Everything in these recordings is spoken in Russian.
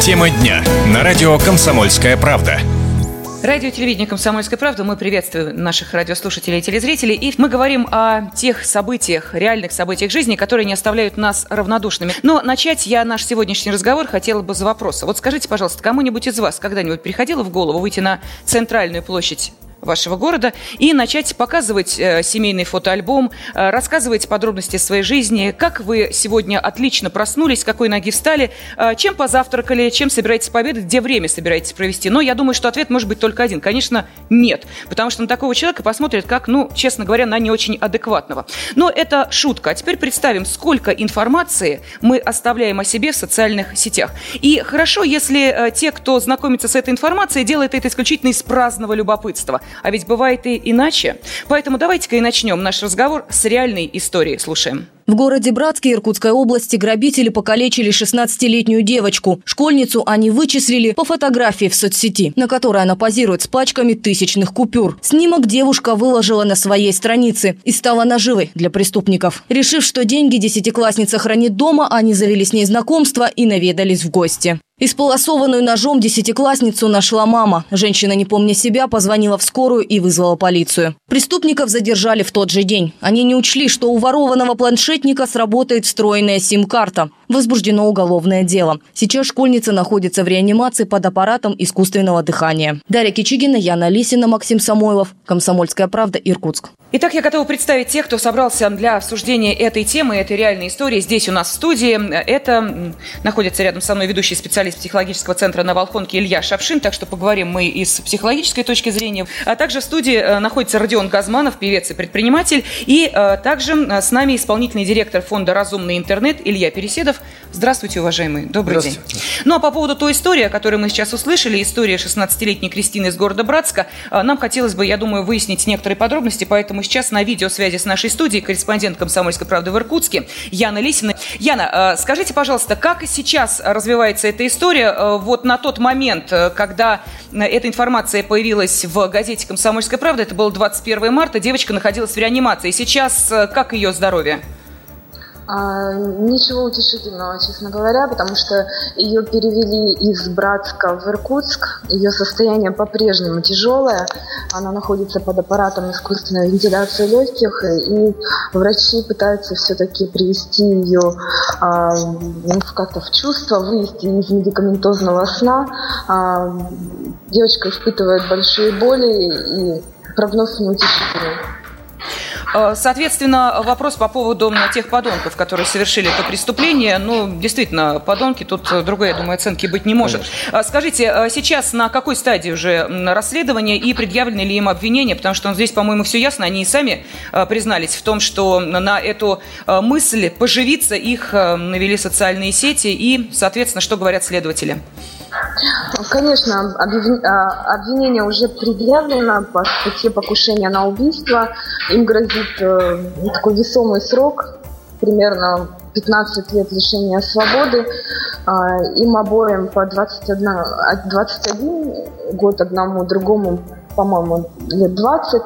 Тема дня на радио «Комсомольская правда». Радио телевидение «Комсомольская правда». Мы приветствуем наших радиослушателей и телезрителей. И мы говорим о тех событиях, реальных событиях жизни, которые не оставляют нас равнодушными. Но начать я наш сегодняшний разговор хотела бы с вопроса. Вот скажите, пожалуйста, кому-нибудь из вас когда-нибудь приходило в голову выйти на центральную площадь вашего города и начать показывать э, семейный фотоальбом, э, рассказывать подробности своей жизни, как вы сегодня отлично проснулись, какой ноги встали, э, чем позавтракали, чем собираетесь пообедать, где время собираетесь провести. Но я думаю, что ответ может быть только один. Конечно, нет. Потому что на такого человека посмотрят как, ну, честно говоря, на не очень адекватного. Но это шутка. А теперь представим, сколько информации мы оставляем о себе в социальных сетях. И хорошо, если те, кто знакомится с этой информацией, делает это исключительно из праздного любопытства. А ведь бывает и иначе. Поэтому давайте-ка и начнем наш разговор с реальной истории. Слушаем. В городе Братске Иркутской области грабители покалечили 16-летнюю девочку. Школьницу они вычислили по фотографии в соцсети, на которой она позирует с пачками тысячных купюр. Снимок девушка выложила на своей странице и стала наживой для преступников. Решив, что деньги десятиклассница хранит дома, они завели с ней знакомство и наведались в гости. Исполосованную ножом десятиклассницу нашла мама. Женщина, не помня себя, позвонила в скорую и вызвала полицию. Преступников задержали в тот же день. Они не учли, что у ворованного планшетника сработает встроенная сим-карта. Возбуждено уголовное дело. Сейчас школьница находится в реанимации под аппаратом искусственного дыхания. Дарья Кичигина, Яна Лисина, Максим Самойлов. Комсомольская правда, Иркутск. Итак, я готова представить тех, кто собрался для обсуждения этой темы, этой реальной истории здесь у нас в студии. Это находится рядом со мной ведущий специалист психологического центра на Волхонке Илья Шавшин, так что поговорим мы и с психологической точки зрения. А также в студии э, находится Родион Газманов, певец и предприниматель, и э, также э, с нами исполнительный директор фонда «Разумный интернет» Илья Переседов. Здравствуйте, уважаемый. Добрый день. Ну а по поводу той истории, о которой мы сейчас услышали, история 16-летней Кристины из города Братска, нам хотелось бы, я думаю, выяснить некоторые подробности, поэтому сейчас на видеосвязи с нашей студией корреспондент «Комсомольской правды» в Иркутске Яна Лисина. Яна, скажите, пожалуйста, как сейчас развивается эта история? Вот на тот момент, когда эта информация появилась в газете «Комсомольская правда», это было 21 марта, девочка находилась в реанимации. Сейчас как ее здоровье? А, ничего утешительного, честно говоря, потому что ее перевели из Братска в Иркутск. Ее состояние по-прежнему тяжелое. Она находится под аппаратом искусственной вентиляции легких, и врачи пытаются все-таки привести ее а, ну, как-то в чувство, вывести из медикаментозного сна. А, девочка испытывает большие боли и прогноз неутешительный. Э, соответственно, вопрос по поводу тех подонков, которые совершили это преступление. Ну, действительно, подонки, тут другой, я думаю, оценки быть не может. Конечно. Э, скажите, э, сейчас на какой стадии уже расследование и предъявлены ли им обвинения? Потому что здесь, по-моему, все ясно. Они и сами признались в том, что на эту мысль поживиться их навели социальные сети. И, соответственно, что говорят следователи? Конечно, а, обвинение уже предъявлено по статье покушения на убийство. Им грозит э, такой весомый срок, примерно 15 лет лишения свободы. А, им обоим по 21, 21 год одному, другому, по-моему, лет 20.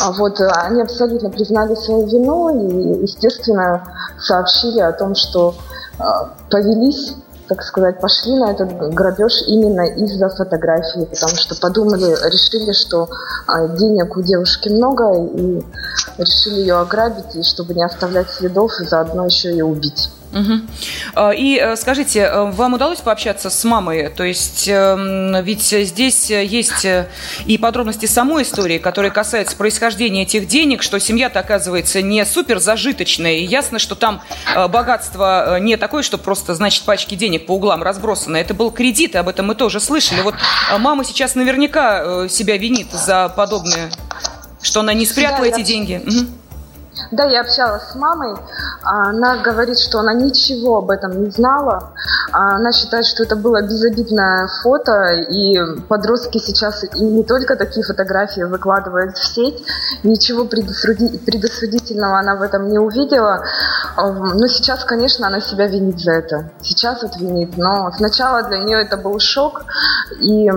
А вот они абсолютно признали свою вину и, естественно, сообщили о том, что повелись так сказать, пошли на этот грабеж именно из-за фотографии, потому что подумали, решили, что а, денег у девушки много, и решили ее ограбить, и чтобы не оставлять следов, заодно еще и убить. Угу. И э, скажите, э, вам удалось пообщаться с мамой? То есть, эм, ведь здесь есть э, и подробности самой истории, которые касаются происхождения этих денег, что семья-то оказывается не супер зажиточная. И ясно, что там богатство не такое, что просто, значит, пачки денег по углам разбросаны. Это был кредит, и об этом мы тоже слышали. Вот мама сейчас наверняка себя винит за подобное, что она не спрятала да, эти я... деньги. Угу. Да, я общалась с мамой. Она говорит, что она ничего об этом не знала. Она считает, что это было безобидное фото, и подростки сейчас и не только такие фотографии выкладывают в сеть. Ничего предосудительного она в этом не увидела. Но сейчас, конечно, она себя винит за это. Сейчас вот винит. Но сначала для нее это был шок, и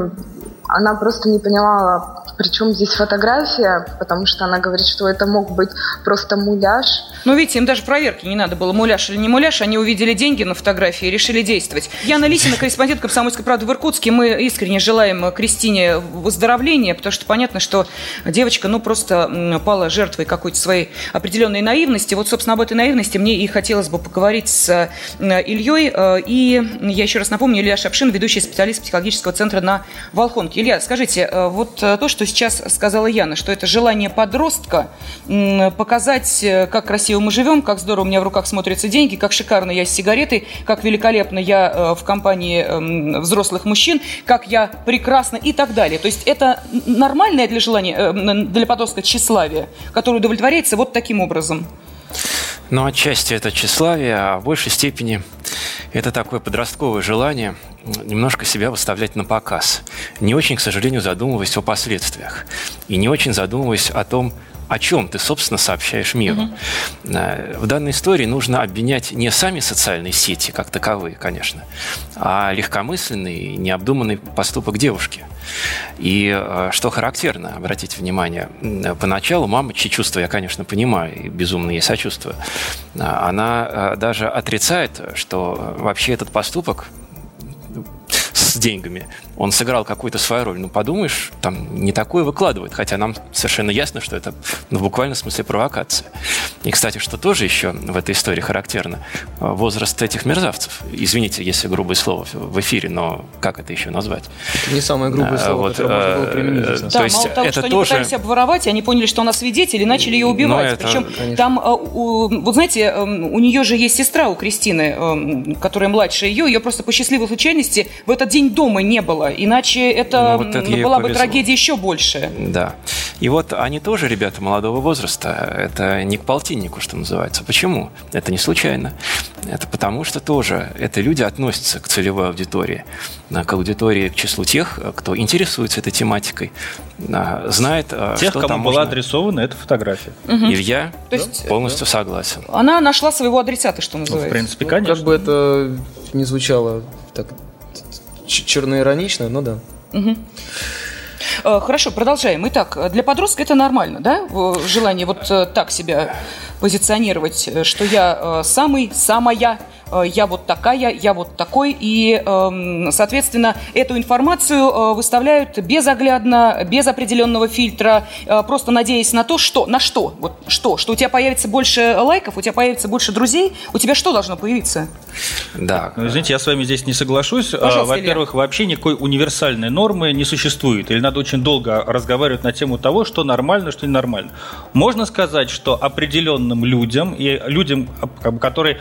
она просто не понимала, причем здесь фотография, потому что она говорит, что это мог быть просто муляж. Ну, видите, им даже проверки не надо было муляж или не муляж, они увидели деньги на фотографии и решили действовать. Яна Лисина, корреспондент «Комсомольской правды» в Иркутске. Мы искренне желаем Кристине выздоровления, потому что понятно, что девочка, ну, просто пала жертвой какой-то своей определенной наивности. Вот, собственно, об этой наивности мне и хотелось бы поговорить с Ильей. И я еще раз напомню, Илья Шапшин, ведущий специалист психологического центра на Волхонке. Илья, скажите, вот то, что сейчас сказала Яна, что это желание подростка показать, э, как красиво мы живем, как здорово у меня в руках смотрятся деньги, как шикарно я с сигаретой, как великолепно я э, в компании эм, взрослых мужчин, как я прекрасно и так далее. То есть это нормальное для желания, э, для подростка тщеславие, которое удовлетворяется вот таким образом. Ну, отчасти это тщеславие, а в большей степени это такое подростковое желание немножко себя выставлять на показ. Не очень, к сожалению, задумываясь о последствиях. И не очень задумываясь о том, о чем ты, собственно, сообщаешь миру. Угу. В данной истории нужно обвинять не сами социальные сети, как таковые, конечно, а легкомысленный, необдуманный поступок девушки. И э, что характерно, обратите внимание, поначалу мама, чьи чувства я, конечно, понимаю и безумно ей сочувствую, она даже отрицает, что вообще этот поступок с деньгами, он сыграл какую-то свою роль. Ну, подумаешь, там не такое выкладывает, хотя нам совершенно ясно, что это ну, в буквальном смысле провокация. И, кстати, что тоже еще в этой истории характерно, возраст этих мерзавцев. Извините, если грубое слово в эфире, но как это еще назвать? Это не самое грубое а, слово, вот, которое можно было применить. Э, да, то есть мало того, это что тоже... они пытались обворовать, они поняли, что она свидетель, и начали ее убивать. Это, Причем конечно. там, э, вот знаете, эм, у нее же есть сестра у Кристины, эм, которая младше ее, ее просто по счастливой случайности в этот день дома не было, иначе это, ну, вот это была бы трагедия еще больше. Да. И вот они тоже ребята молодого возраста, это не к полтиннику, что называется. Почему? Это не случайно. Это потому, что тоже это люди относятся к целевой аудитории, к аудитории, к числу тех, кто интересуется этой тематикой, знает, тех, что кому там была можно... адресована эта фотография. Угу. Илья То есть, полностью да. согласен. Она нашла своего адресата, что называется. Ну, в принципе, конечно. Ну, как бы это не звучало так черноиронично, но да. Угу. Хорошо, продолжаем. Итак, для подростка это нормально, да? Желание вот э, так себя позиционировать, э, что я самый, самая Э, я вот такая, я вот такой, и, эм, соответственно, эту информацию э, выставляют безоглядно, без определенного фильтра, э, просто надеясь на то, что, на что, вот что, что у тебя появится больше лайков, у тебя появится больше друзей, у тебя что должно появиться? Да. Ну, извините, я с вами здесь не соглашусь. Во-первых, вообще никакой универсальной нормы не существует, или надо очень долго разговаривать на тему того, что нормально, что ненормально. Можно сказать, что определенным людям и людям, которые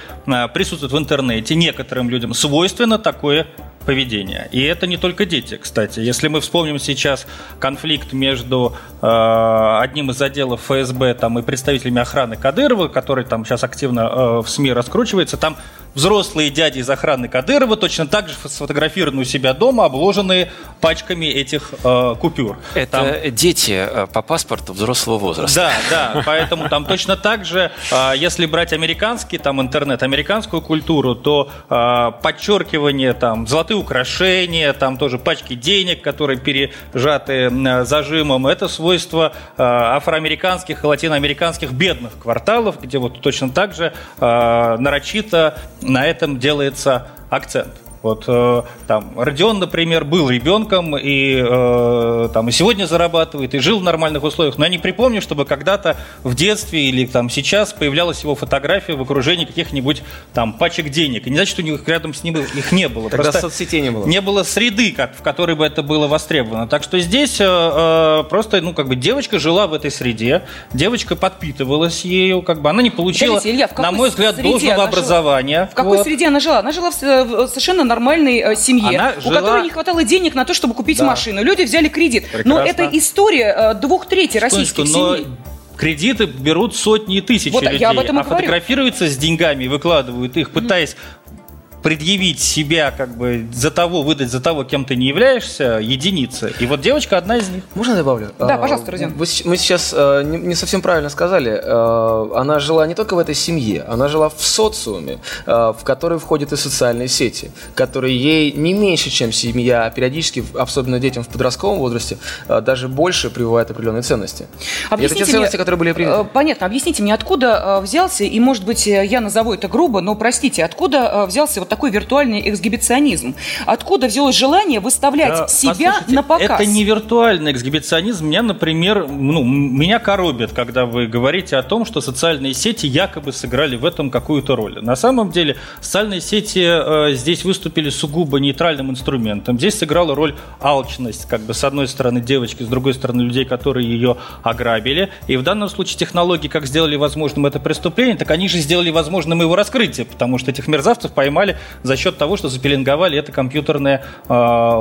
присутствуют в интернете некоторым людям свойственно такое поведение. И это не только дети, кстати. Если мы вспомним сейчас конфликт между э, одним из отделов ФСБ там, и представителями охраны Кадырова, который там сейчас активно э, в СМИ раскручивается, там взрослые дяди из охраны Кадырова точно так же сфотографированы у себя дома, обложенные пачками этих э, купюр. Это там... дети э, по паспорту взрослого возраста. Да, да, поэтому там точно так же, э, если брать американский там интернет, американскую культуру, то э, подчеркивание там золотые украшения, там тоже пачки денег, которые пережаты э, зажимом, это свойство э, афроамериканских и латиноамериканских бедных кварталов, где вот точно так же э, нарочито на этом делается акцент. Вот э, там Родион, например, был ребенком и э, там и сегодня зарабатывает и жил в нормальных условиях, но я не припомню, чтобы когда-то в детстве или там сейчас появлялась его фотография в окружении каких-нибудь там пачек денег. И не значит, что у них рядом с ним их не было. Тогда просто соцсетей не было. Не было среды, как, в которой бы это было востребовано. Так что здесь э, э, просто, ну, как бы девочка жила в этой среде, девочка подпитывалась ею, как бы она не получила, Скажите, Илья, на мой взгляд, должного образования. Жила? В какой вот. среде она жила? Она жила в, в совершенно нормальной э, семье, Она у которой не хватало денег на то, чтобы купить да. машину. Люди взяли кредит. Прекрасно. Но это история э, двух третей российских Секундочку, семей. Кредиты берут сотни тысяч вот, людей, я об этом а фотографируются с деньгами, выкладывают их, пытаясь предъявить себя, как бы за того, выдать за того, кем ты не являешься, единицы. И вот девочка одна из них. Можно я добавлю? Да, А, пожалуйста, Родион. вы Мы сейчас э, не не совсем правильно сказали. Э, Она жила не только в этой семье, она жила в социуме, э, в который входят и социальные сети, которые ей не меньше, чем семья, а периодически, особенно детям в подростковом возрасте, э, даже больше прививают определенные ценности. И это Объясните те ценности, мне, которые были э, привиты. Понятно. Объясните мне, откуда э, взялся, и, может быть, э, я назову это грубо, но, простите, откуда э, взялся вот такой виртуальный эксгибиционизм? Откуда взялось желание выставлять Да, себя послушайте, на показ? Это не виртуальный эксгибиционизм. Меня, например, ну, меня коробит, когда вы говорите о том, что социальные сети якобы сыграли в этом какую-то роль. На самом деле, социальные сети э, здесь выступили сугубо нейтральным инструментом. Здесь сыграла роль алчность, как бы с одной стороны девочки, с другой стороны людей, которые ее ограбили. И в данном случае технологии, как сделали возможным это преступление, так они же сделали возможным его раскрытие, потому что этих мерзавцев поймали за счет того, что запеленговали это компьютерное э,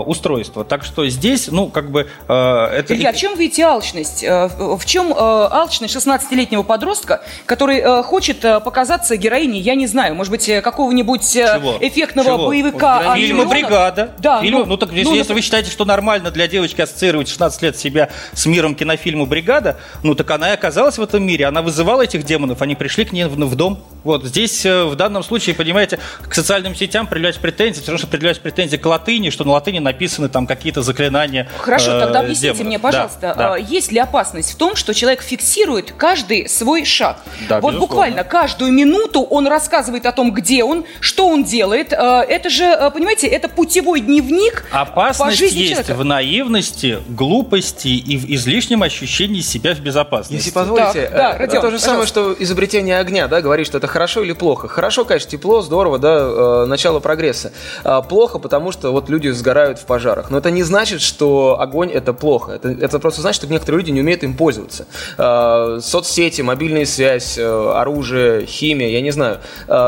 устройство. Так что здесь, ну, как бы... э, это... Илья, в чем видите алчность? Э, В чем э, алчность 16-летнего подростка, который э, хочет э, показаться героиней, я не знаю, может быть, э, какого-нибудь э, Чего? эффектного Чего? боевика Вот, Фильмы? «Бригада». Да, Фильмы- ну, ну, так если, ну, если вы считаете, что нормально для девочки ассоциировать в 16 лет себя с миром кинофильма «Бригада», ну так она и оказалась в этом мире. Она вызывала этих демонов, они пришли к ней в, в дом. Вот здесь э, в данном случае, понимаете, к социальным сетям предъявлять претензии, равно, что предъявлять претензии к латыни, что на латыни написаны там какие-то заклинания Хорошо, э, тогда объясните демонов. мне, Да, пожалуйста, да. э, есть ли опасность в том, что человек фиксирует каждый свой шаг? Да, вот безусловно. буквально каждую минуту он рассказывает о том, где он, что он делает. Э, Это же, э, понимаете, это путевой дневник по Опасность жизни есть человека. в наивности, глупости и в излишнем ощущении себя в безопасности. Если позволите, да, э, Родион, то же самое, что изобретение огня, да, говорит, что это хорошо или плохо. Хорошо, конечно, тепло, здорово, да, э, начало прогресса. А плохо, потому что вот люди сгорают в пожарах. Но это не значит, что огонь это плохо. Это, это просто значит, что некоторые люди не умеют им пользоваться. Э, соцсети, мобильная связь, э, оружие, химия, я не знаю.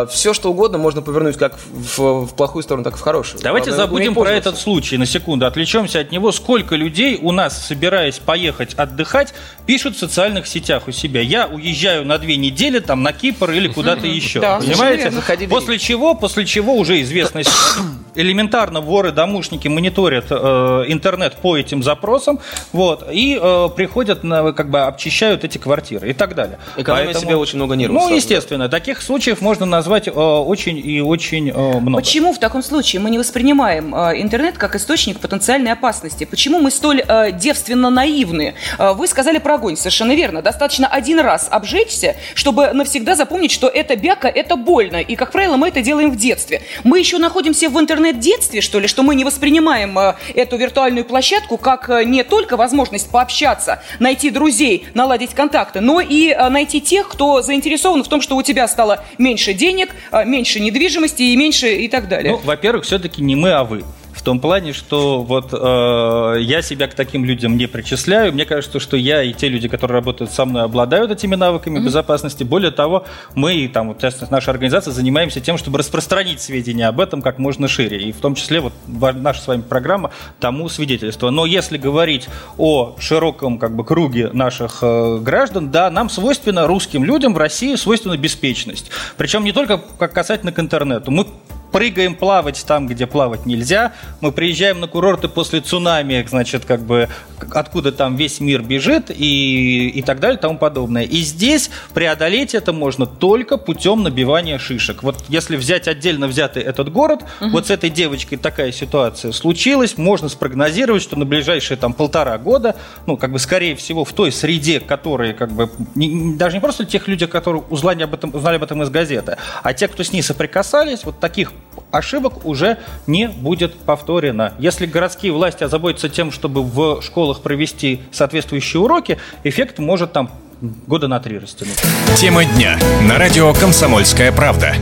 все, что угодно можно повернуть как в, в плохую сторону, так и в хорошую. Давайте Главное, забудем про этот случай на секунду, отвлечемся от него. Сколько людей у нас, собираясь поехать отдыхать, пишут в социальных сетях у себя. Я уезжаю на две недели там на Кипр или куда-то еще. Понимаете? После чего, после чего уже известно, элементарно воры-домушники мониторят э, интернет по этим запросам, вот, и э, приходят, на, как бы обчищают эти квартиры и так далее. Экономя себе очень много нервов Ну, сразу, да. естественно, таких случаев можно назвать э, очень и очень э, много. Почему в таком случае мы не воспринимаем э, интернет как источник потенциальной опасности? Почему мы столь э, девственно наивны? Э, вы сказали про огонь, совершенно верно. Достаточно один раз обжечься, чтобы навсегда запомнить, что это бяка, это больно. И, как правило, мы это делаем в детстве. Мы еще находимся в интернет-детстве, что ли, что мы не воспринимаем э, эту виртуальную площадку как э, не только возможность пообщаться, найти друзей, наладить контакты, но и э, найти тех, кто заинтересован в том, что у тебя стало меньше денег, меньше недвижимости и меньше и так далее. Ну, во-первых, все-таки не мы, а вы. В том плане, что вот э, я себя к таким людям не причисляю. Мне кажется, что я и те люди, которые работают со мной, обладают этими навыками безопасности. Более того, мы, там, вот, наша организация, занимаемся тем, чтобы распространить сведения об этом как можно шире. И в том числе вот наша с вами программа тому свидетельство. Но если говорить о широком как бы, круге наших э, граждан, да, нам свойственно, русским людям в России свойственна беспечность. Причем не только как касательно к интернету. Мы прыгаем плавать там, где плавать нельзя. Мы приезжаем на курорты после цунами, значит, как бы откуда там весь мир бежит и, и так далее и тому подобное. И здесь преодолеть это можно только путем набивания шишек. Вот если взять отдельно взятый этот город, вот с этой девочкой такая ситуация случилась, можно спрогнозировать, что на ближайшие там полтора года, ну, как бы, скорее всего, в той среде, которые, как бы, не- даже не просто тех людей, которые узнали об этом, узнали об этом из газеты, а те, кто с ней соприкасались, вот таких ошибок уже не будет повторено. Если городские власти озаботятся тем, чтобы в школах провести соответствующие уроки, эффект может там года на три растянуть. Тема дня на радио «Комсомольская правда».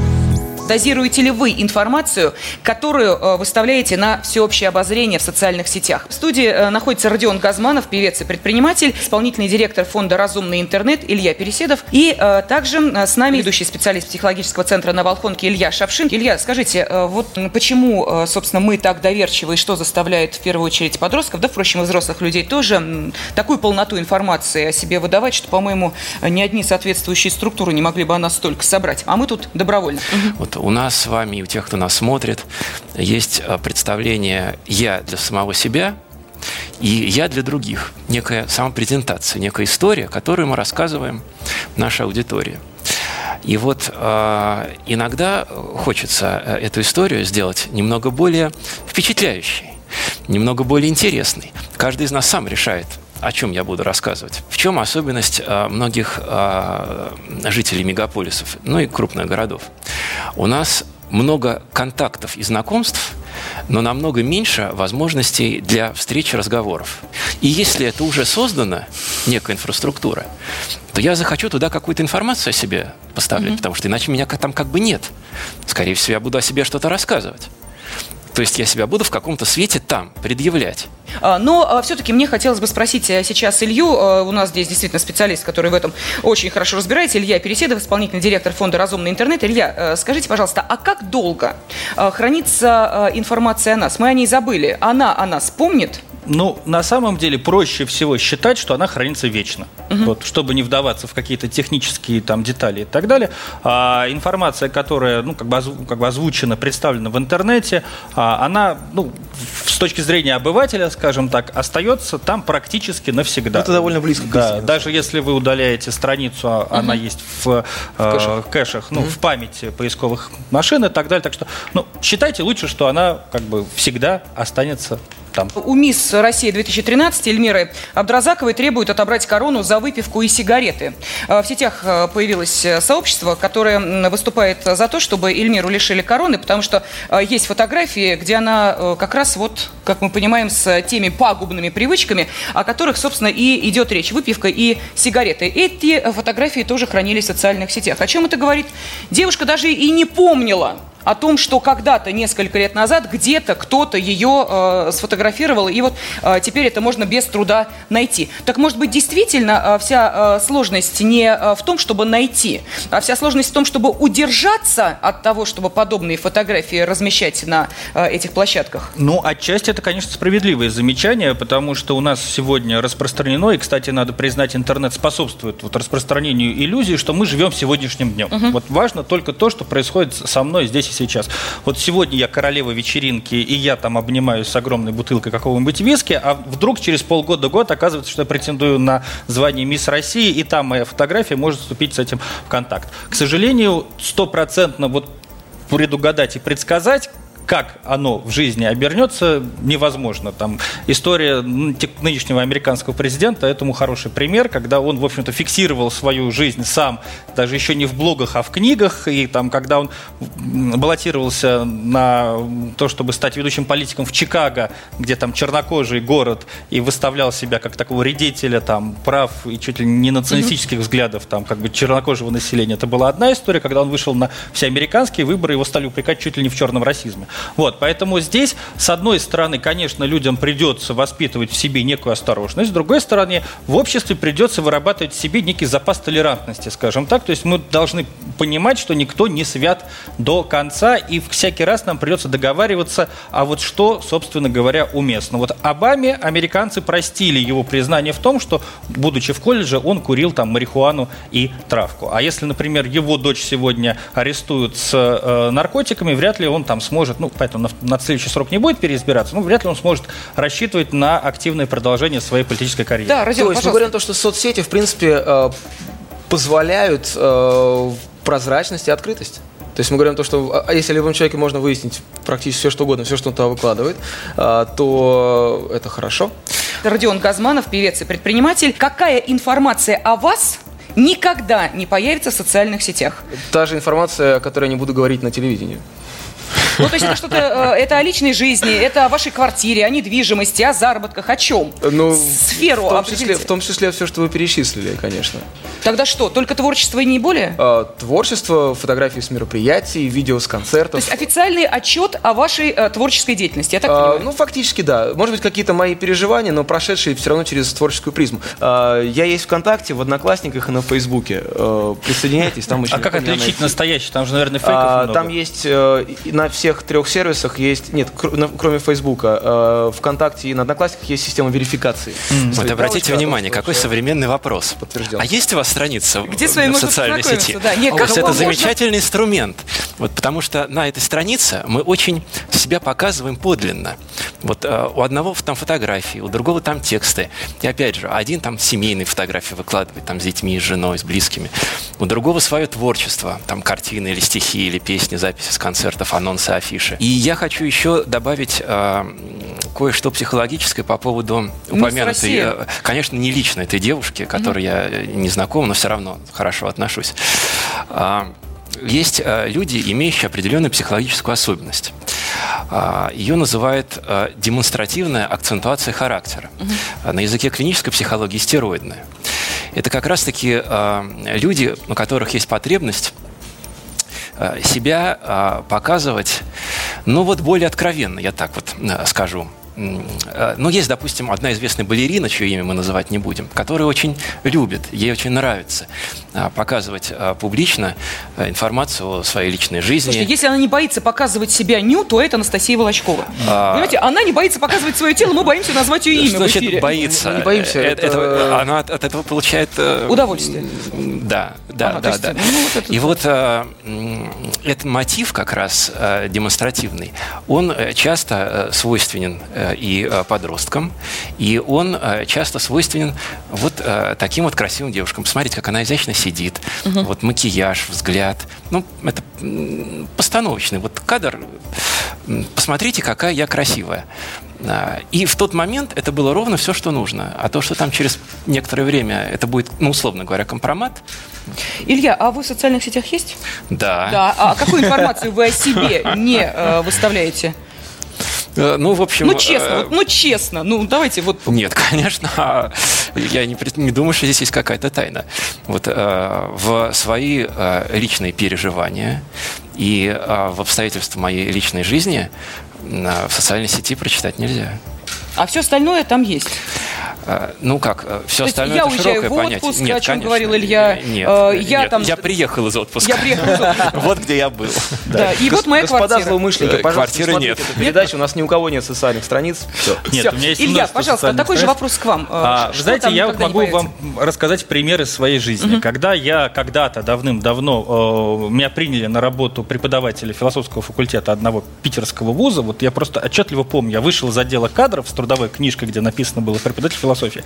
Дозируете ли вы информацию, которую э, выставляете на всеобщее обозрение в социальных сетях? В студии э, находится Родион Газманов, певец и предприниматель, исполнительный директор фонда «Разумный интернет» Илья Переседов и э, также с нами ведущий специалист психологического центра на Волхонке Илья Шапшин. Илья, скажите, вот почему, собственно, мы так доверчивы и что заставляет в первую очередь подростков, да, впрочем, и взрослых людей тоже, такую полноту информации о себе выдавать, что, по-моему, ни одни соответствующие структуры не могли бы о нас столько собрать, а мы тут добровольно. Вот У нас с вами и у тех, кто нас смотрит, есть а, представление «я для самого себя», и я для других. Некая самопрезентация, некая история, которую мы рассказываем нашей аудитории. И вот э, иногда хочется э, эту историю сделать немного более впечатляющей, немного более интересной. Каждый из нас сам решает, о чем я буду рассказывать. В чем особенность э, многих э, жителей мегаполисов, ну и крупных городов. У нас много контактов и знакомств, но намного меньше возможностей для встреч и разговоров. И если это уже создана некая инфраструктура, то я захочу туда какую-то информацию о себе поставлять, mm-hmm. потому что иначе меня там как бы нет. Скорее всего, я буду о себе что-то рассказывать. То есть я себя буду в каком-то свете там предъявлять. А, но а, все-таки мне хотелось бы спросить э, сейчас Илью. А, у нас здесь действительно специалист, который в этом очень хорошо разбирается. Илья Переседов, исполнительный директор фонда «Разумный интернет». Илья, э, скажите, пожалуйста, а как долго хранится информация о нас? Мы о ней забыли. Она о нас помнит? Ну, на самом деле проще всего считать, что она хранится вечно. Угу. Вот, чтобы не вдаваться в какие-то технические там детали и так далее. А, информация, которая, ну, как бы, озв- как бы озвучена, представлена в интернете, а, она, ну, с точки зрения обывателя, скажем так, остается там практически навсегда. Это довольно близко. Да, истине, даже если вы удаляете страницу, угу. она есть в, э, в кэшах, э, кэшах ну, угу. в памяти поисковых машин и так далее. Так что, ну, считайте лучше, что она как бы всегда останется там. У мисс России 2013 Эльмиры Абдразаковой требуют отобрать корону за выпивку и сигареты. А, в сетях а, появилось э, сообщество, которое выступает за то, чтобы Эльмиру лишили короны, потому что а, есть фотографии, где она э, как раз вот, как мы понимаем, с теми пагубными привычками, о которых, собственно, и идет речь. Выпивка и сигареты. Эти э, фотографии тоже хранились в социальных сетях. О чем это говорит? Девушка даже и не помнила, о том, что когда-то, несколько лет назад, где-то кто-то ее э, сфотографировал, и вот э, теперь это можно без труда найти. Так может быть, действительно, э, вся э, сложность не э, в том, чтобы найти, а вся сложность в том, чтобы удержаться от того, чтобы подобные фотографии размещать на э, этих площадках? Ну, отчасти это, конечно, справедливое замечание, потому что у нас сегодня распространено, и, кстати, надо признать, интернет способствует вот распространению иллюзии, что мы живем сегодняшним днем. Угу. Вот важно только то, что происходит со мной здесь сейчас. Вот сегодня я королева вечеринки, и я там обнимаюсь с огромной бутылкой какого-нибудь виски, а вдруг через полгода-год оказывается, что я претендую на звание Мисс России, и там моя фотография может вступить с этим в контакт. К сожалению, стопроцентно вот предугадать и предсказать, как оно в жизни обернется, невозможно. Там история нынешнего американского президента этому хороший пример, когда он, в общем-то, фиксировал свою жизнь сам, даже еще не в блогах, а в книгах, и там, когда он баллотировался на то, чтобы стать ведущим политиком в Чикаго, где там чернокожий город, и выставлял себя как такого редителя там прав и чуть ли не националистических взглядов там как бы чернокожего населения. Это была одна история, когда он вышел на всеамериканские выборы, его стали упрекать чуть ли не в черном расизме. Вот, поэтому здесь, с одной стороны, конечно, людям придется воспитывать в себе некую осторожность, с другой стороны, в обществе придется вырабатывать в себе некий запас толерантности, скажем так. То есть мы должны понимать, что никто не свят до конца, и всякий раз нам придется договариваться, а вот что, собственно говоря, уместно. Вот Обаме американцы простили его признание в том, что, будучи в колледже, он курил там марихуану и травку. А если, например, его дочь сегодня арестуют с э, наркотиками, вряд ли он там сможет, поэтому на, на следующий срок не будет переизбираться, ну, вряд ли он сможет рассчитывать на активное продолжение своей политической карьеры. Да, Родион, То есть пожалуйста. мы говорим о том, что соцсети, в принципе, э, позволяют э, прозрачность и открытость. То есть мы говорим о том, что а, а если любому человеку можно выяснить практически все, что угодно, все, что он туда выкладывает, э, то это хорошо. Родион Газманов, певец и предприниматель. Какая информация о вас никогда не появится в социальных сетях? Та же информация, о которой я не буду говорить на телевидении. Ну, то есть это что-то, э, это о личной жизни, это о вашей квартире, о недвижимости, о заработках, о чем? Ну, Сферу в том, числе, в том числе все, что вы перечислили, конечно. Тогда что, только творчество и не более? А, творчество, фотографии с мероприятий, видео с концертов. То есть официальный отчет о вашей а, творческой деятельности, я так а, Ну, фактически, да. Может быть, какие-то мои переживания, но прошедшие все равно через творческую призму. А, я есть ВКонтакте, в Одноклассниках и на Фейсбуке. А, присоединяйтесь, там очень... А как отличить настоящий? Там же, наверное, фейков а, много. Там есть... А, на все всех трех сервисах есть, нет, кроме Фейсбука, э, ВКонтакте и на Одноклассниках есть система верификации. Mm. Вот обратите внимание, какой современный вопрос. Подтвержден. А есть у вас страница Где в социальной сети? Да, нет, как это замечательный инструмент. Вот потому что на этой странице мы очень себя показываем подлинно. Вот э, у одного там фотографии, у другого там тексты. И опять же, один там семейные фотографии выкладывает, там с детьми, с женой, с близкими. У другого свое творчество, там картины или стихи, или песни, записи с концертов, анонсы, афиши. И я хочу еще добавить э, кое-что психологическое по поводу упомянутой, э, конечно, не лично этой девушки, которой mm я не знаком, но все равно хорошо отношусь. Э, есть э, люди, имеющие определенную психологическую особенность. А, Ее называют э, демонстративная акцентуация характера. Угу. На языке клинической психологии стероидная. Это как раз-таки э, люди, у которых есть потребность себя показывать, ну вот более откровенно, я так вот скажу. Э, ну, есть, допустим, одна известная балерина, чье имя мы называть не будем, которая очень любит, ей очень нравится а, показывать а, публично э, информацию о своей личной жизни. Слушайте, если она не боится показывать себя ню, то это Анастасия Волочкова. А... Понимаете, она не боится показывать свое тело, мы боимся назвать ее имя Что значит боится? Не боимся. Это, это... Она от этого получает... Э, Удовольствие. Да, да, да. Есть, да. Ну, вот это... И вот а, этот мотив как раз а, демонстративный, он часто свойственен и э, подросткам, и он э, часто свойственен вот э, таким вот красивым девушкам. Посмотрите, как она изящно сидит, угу. вот макияж, взгляд, ну, это постановочный. Вот кадр, посмотрите, какая я красивая. А, и в тот момент это было ровно все, что нужно. А то, что там через некоторое время это будет, ну, условно говоря, компромат. Илья, а вы в социальных сетях есть? Да. Да. А какую информацию вы о себе не э, выставляете? Э, ну, в общем... Ну, честно, э, вот, ну, честно, ну, давайте вот... Нет, конечно, я не, не думаю, что здесь есть какая-то тайна. Вот э, в свои личные переживания и в обстоятельства моей личной жизни в социальной сети прочитать нельзя. А все остальное там есть? А, ну как, э, все То остальное я это широкое в отпуск, понятие. Нет, о чем конечно, говорил Илья. Нет, э, я, нет, там... я приехал из отпуска. Я приехал из отпуска. Вот где я был. Да, и вот моя квартира. Господа злоумышленники, пожалуйста, Квартиры нет. Передача, у нас ни у кого нет социальных страниц. Нет, у меня есть Илья, пожалуйста, такой же вопрос к вам. А, вы знаете, я могу вам рассказать примеры своей жизни. Когда я когда-то давным-давно меня приняли на работу преподавателя философского факультета одного питерского вуза, вот я просто отчетливо помню, я вышел из отдела кадров с трудовой книжкой, где написано было преподаватель философии.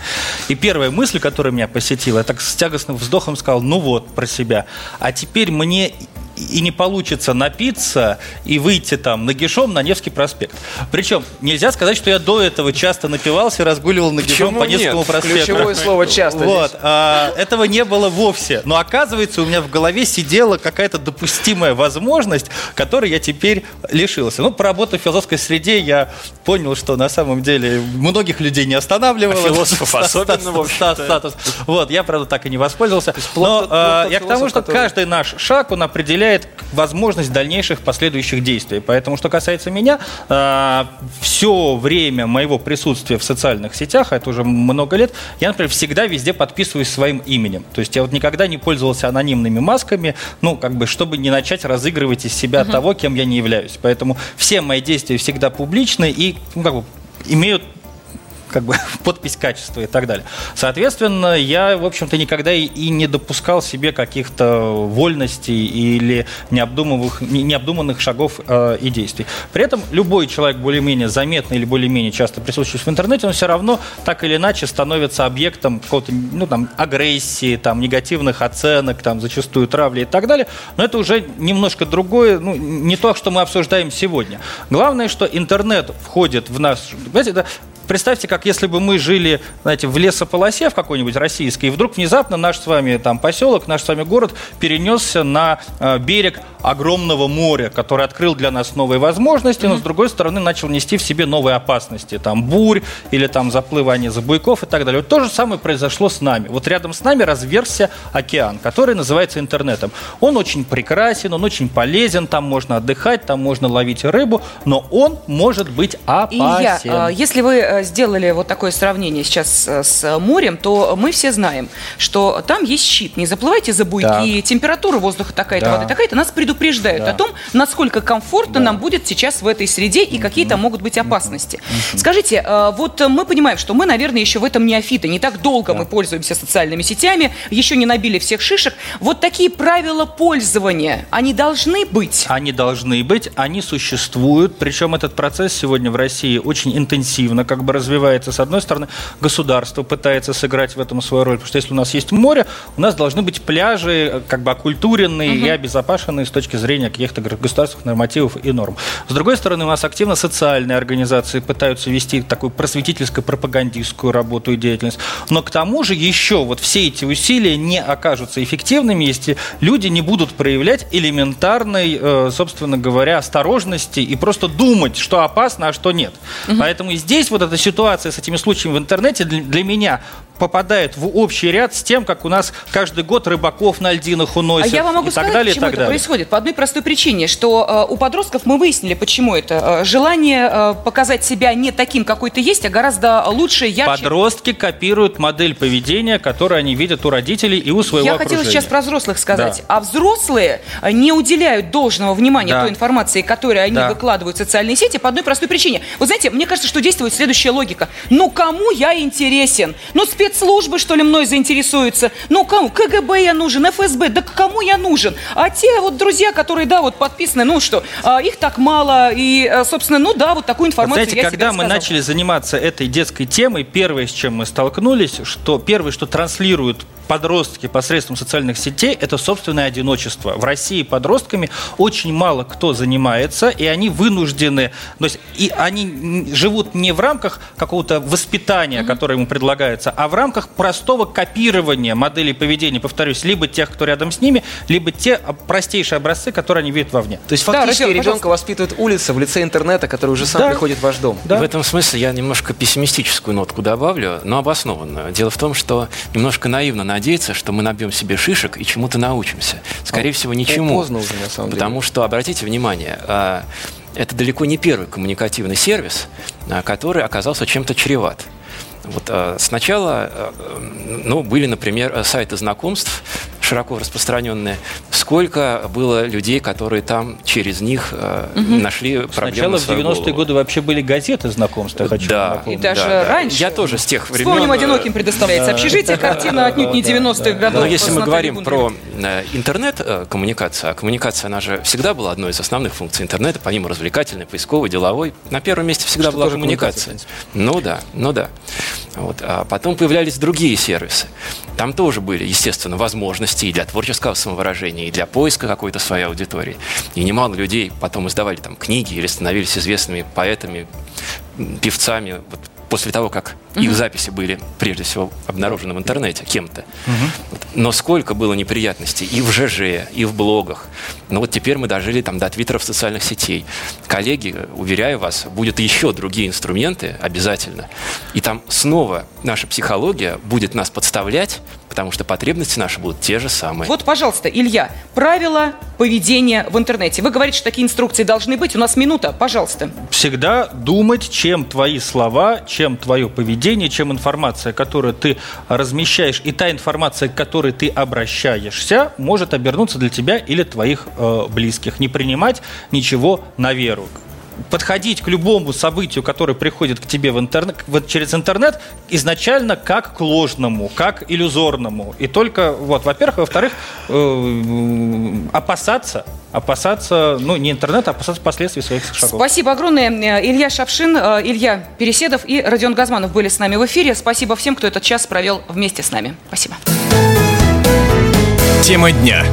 И первая мысль, которая меня посетила, я так с тягостным вздохом сказал, ну вот, про себя. А теперь мне и не получится напиться и выйти там нагишом на Невский проспект. Причем нельзя сказать, что я до этого часто напивался и разгуливал нагишом по Невскому нет? проспекту. Ключевое слово часто. Вот. А, этого не было вовсе. Но оказывается, у меня в голове сидела какая-то допустимая возможность, которой я теперь лишился. Ну, поработав в философской среде, я понял, что на самом деле многих людей не останавливало. А философов особенно, в статус. Вот, я, правда, так и не воспользовался. Но а, я к тому, что каждый наш шаг, он определяет определяет возможность дальнейших последующих действий. Поэтому, что касается меня, а, все время моего присутствия в социальных сетях, а это уже много лет, я, например, всегда везде подписываюсь своим именем. То есть я вот никогда не пользовался анонимными масками, ну, как бы, чтобы не начать разыгрывать из себя uh-huh. того, кем я не являюсь. Поэтому все мои действия всегда публичны и, ну, как бы, имеют как бы подпись качества и так далее. Соответственно, я, в общем-то, никогда и, не допускал себе каких-то вольностей или необдуманных, необдуманных шагов э, и действий. При этом любой человек более-менее заметный или более-менее часто присутствующий в интернете, он все равно так или иначе становится объектом какого-то, ну, там, агрессии, там, негативных оценок, там, зачастую травли и так далее. Но это уже немножко другое, ну, не то, что мы обсуждаем сегодня. Главное, что интернет входит в наш... Знаете, это представьте, как если бы мы жили, знаете, в лесополосе в какой-нибудь российской, и вдруг внезапно наш с вами там поселок, наш с вами город перенесся на э, берег огромного моря, который открыл для нас новые возможности, но с другой стороны начал нести в себе новые опасности, там бурь или там заплывание забуйков и так далее. Вот то же самое произошло с нами. Вот рядом с нами разверся океан, который называется интернетом. Он очень прекрасен, он очень полезен, там можно отдыхать, там можно ловить рыбу, но он может быть опасен. Илья, если вы э, сделали вот такое сравнение сейчас э, с морем, то мы все знаем, что там есть щит. Не заплывайте за буйки, так. температура воздуха такая-то, да. воды такая-то. Нас предупреждают да. о том, насколько комфортно да. нам будет сейчас в этой среде и какие там могут быть опасности. Скажите, э, вот мы понимаем, что мы, наверное, еще в этом неофиты. Не так долго да. мы пользуемся социальными сетями, еще не набили всех шишек. Вот такие правила пользования, они должны быть? Они должны быть, они существуют. Причем этот процесс сегодня в России очень интенсивно как бы развивается. С одной стороны, государство пытается сыграть в этом свою роль, потому что если у нас есть море, у нас должны быть пляжи как бы окультуренные угу. и обезопасенные с точки зрения каких-то государственных нормативов и норм. С другой стороны, у нас активно социальные организации пытаются вести такую просветительско-пропагандистскую работу и деятельность. Но к тому же еще вот все эти усилия не окажутся эффективными, если люди не будут проявлять элементарной, э, собственно говоря, осторожности и просто думать, что опасно, а что нет. Угу. Поэтому и здесь вот эта ситуация с этими случаями в интернете для меня попадает в общий ряд с тем, как у нас каждый год рыбаков на льдинах уносят. А я вам могу и сказать, так далее, почему так это далее. происходит. По одной простой причине, что э, у подростков мы выяснили, почему это. Э, желание э, показать себя не таким, какой ты есть, а гораздо лучше, ярче. Подростки копируют модель поведения, которую они видят у родителей и у своего Я окружения. хотела сейчас про взрослых сказать. Да. А взрослые не уделяют должного внимания да. той информации, которую они да. выкладывают в социальные сети по одной простой причине. Вы знаете, мне кажется, что действует следующая логика. Ну, кому я интересен? Ну, спецслужбы, что ли, мной заинтересуются. Ну, кому? КГБ я нужен, ФСБ. Да кому я нужен? А те вот друзья, которые, да, вот подписаны, ну что, а, их так мало. И, а, собственно, ну да, вот такую информацию Знаете, я когда мы начали заниматься этой детской темой, первое, с чем мы столкнулись, что первое, что транслируют подростки посредством социальных сетей – это собственное одиночество. В России подростками очень мало кто занимается, и они вынуждены, то есть и они живут не в рамках какого-то воспитания, mm-hmm. которое ему предлагается, а в рамках простого копирования моделей поведения, повторюсь, либо тех, кто рядом с ними, либо те простейшие образцы, которые они видят вовне. То есть фактически да, ребенка воспитывает улица в лице интернета, который уже сам да. приходит в ваш дом. Да. И в этом смысле я немножко пессимистическую нотку добавлю, но обоснованную. Дело в том, что немножко наивно надеяться, что мы набьем себе шишек и чему-то научимся. Скорее а, всего, ничему. Поздно уже, на самом деле. Потому что, обратите внимание, а, это далеко не первый коммуникативный сервис, а, который оказался чем-то чреват. Вот, сначала ну, были, например, сайты знакомств, широко распространенные, сколько было людей, которые там через них угу. нашли проблемы Сначала в 90-е годы вообще были газеты знакомства, хочу да, напомнить. И даже да, раньше. Я тоже с тех времен. Вспомним, одиноким предоставляется общежитие, картина отнюдь не 90-х годов. Но если мы говорим про э, интернет-коммуникацию, а коммуникация, она же всегда была одной из основных функций интернета, помимо развлекательной, поисковой, деловой, на первом месте всегда Что была коммуникация. Ну да, ну да. Вот. А потом появлялись другие сервисы. Там тоже были, естественно, возможности и для творческого самовыражения, и для поиска какой-то своей аудитории. И немало людей потом издавали там книги или становились известными поэтами, певцами. Вот после того, как угу. их записи были прежде всего обнаружены в интернете кем-то. Угу. Но сколько было неприятностей и в ЖЖ, и в блогах. Но вот теперь мы дожили там до твиттеров социальных сетей. Коллеги, уверяю вас, будут еще другие инструменты обязательно. И там снова наша психология будет нас подставлять, потому что потребности наши будут те же самые. Вот, пожалуйста, Илья, правила поведения в интернете. Вы говорите, что такие инструкции должны быть. У нас минута, пожалуйста. Всегда думать, чем твои слова, чем твое поведение, чем информация, которую ты размещаешь, и та информация, к которой ты обращаешься, может обернуться для тебя или твоих э, близких. Не принимать ничего на веру подходить к любому событию, которое приходит к тебе в интернет, вот через интернет, изначально как к ложному, как иллюзорному. И только, вот, во-первых, во-вторых, э, опасаться, опасаться, ну, не интернета, а опасаться последствий своих шагов. Спасибо огромное. Илья Шапшин, э, Илья Переседов и Родион Газманов были с нами в эфире. Спасибо всем, кто этот час провел вместе с нами. Спасибо. Тема дня.